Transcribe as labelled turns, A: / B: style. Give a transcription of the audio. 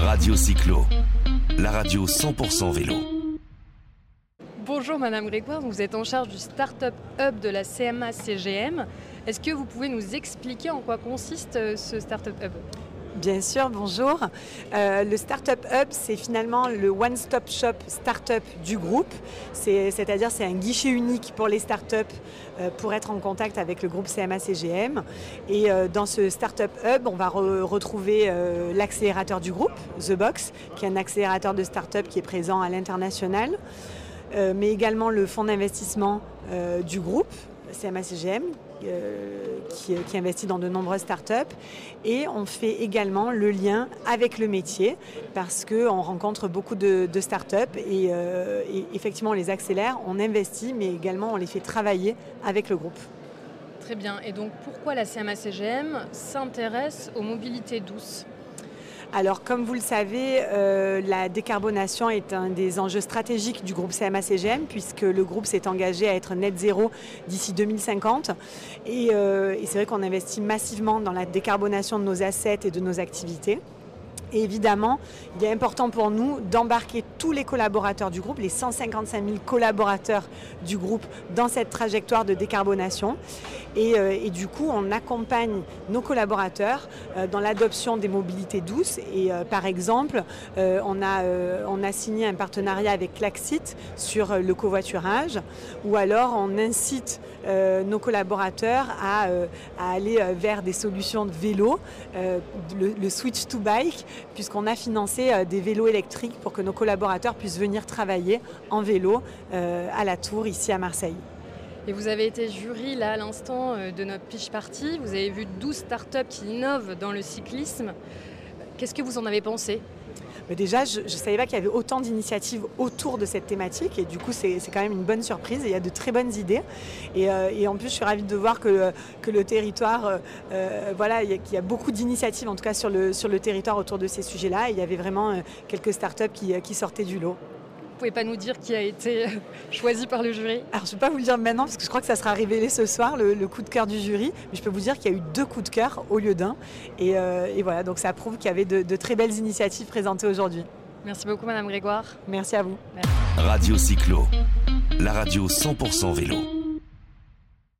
A: Radio Cyclo, la radio 100% vélo.
B: Bonjour Madame Grégoire, vous êtes en charge du Startup Hub de la CMA CGM. Est-ce que vous pouvez nous expliquer en quoi consiste euh, ce Startup Hub?
C: Bien sûr, bonjour. Euh, le Startup Hub, c'est finalement le one-stop shop startup du groupe. C'est-à-dire c'est un guichet unique pour les startups euh, pour être en contact avec le groupe CMA-CGM. Et euh, dans ce Startup Hub, on va retrouver l'accélérateur du groupe, The Box, qui est un accélérateur de startup qui est présent à l'international, mais également le fonds d'investissement du groupe, CMA-CGM, euh, qui, investit dans de nombreuses startups. Et on fait également le lien avec le métier parce qu'on rencontre beaucoup de, startups et, euh, et, effectivement on les accélère, on investit, mais également on les fait travailler avec le groupe.
B: Très bien. Et donc pourquoi la CMA-CGM s'intéresse aux mobilités douces?
C: Alors, comme vous le savez, euh, la décarbonation est un des enjeux stratégiques du groupe CMA-CGM, puisque le groupe s'est engagé à être net zéro d'ici 2050. Euh, et c'est vrai qu'on investit massivement dans la décarbonation de nos assets et de nos activités. Évidemment, il est important pour nous d'embarquer tous les collaborateurs du groupe, les 155 000 collaborateurs du groupe, dans cette trajectoire de décarbonation. Et, euh, du coup, on accompagne nos collaborateurs euh, dans l'adoption des mobilités douces. Et euh, par exemple, on, a, on a signé un partenariat avec Claxit sur le covoiturage, ou alors on incite nos collaborateurs à, aller vers des solutions de vélo, le switch to bike, puisqu'on a financé euh, des vélos électriques pour que nos collaborateurs puissent venir travailler en vélo euh, à la Tour, ici à Marseille.
B: Et vous avez été jury là à l'instant euh, de notre pitch party. Vous avez vu 12 startups qui innovent dans le cyclisme. Qu'est-ce que vous en avez pensé?
C: Déjà, je ne savais pas qu'il y avait autant d'initiatives autour de cette thématique et du coup, c'est quand même une bonne surprise. il y a de très bonnes idées. Et, euh, en plus, je suis ravie de voir que, que le territoire, euh, euh, voilà, il y, a, beaucoup d'initiatives en tout cas sur le, sur le territoire autour de ces sujets-là. il y avait vraiment quelques startups qui, qui sortaient du lot
B: pouvez pas nous dire qui a été euh, choisi par le jury?
C: Alors je ne vais pas vous le dire maintenant parce que je crois que ça sera révélé ce soir, le, coup de cœur du jury. Mais je peux vous dire qu'il y a eu deux coups de cœur au lieu d'un. Et, euh, voilà, donc ça prouve qu'il y avait de, très belles initiatives présentées aujourd'hui.
B: Merci beaucoup Madame Grégoire.
C: Merci à vous.
A: Radio Cyclo, la radio 100% vélo.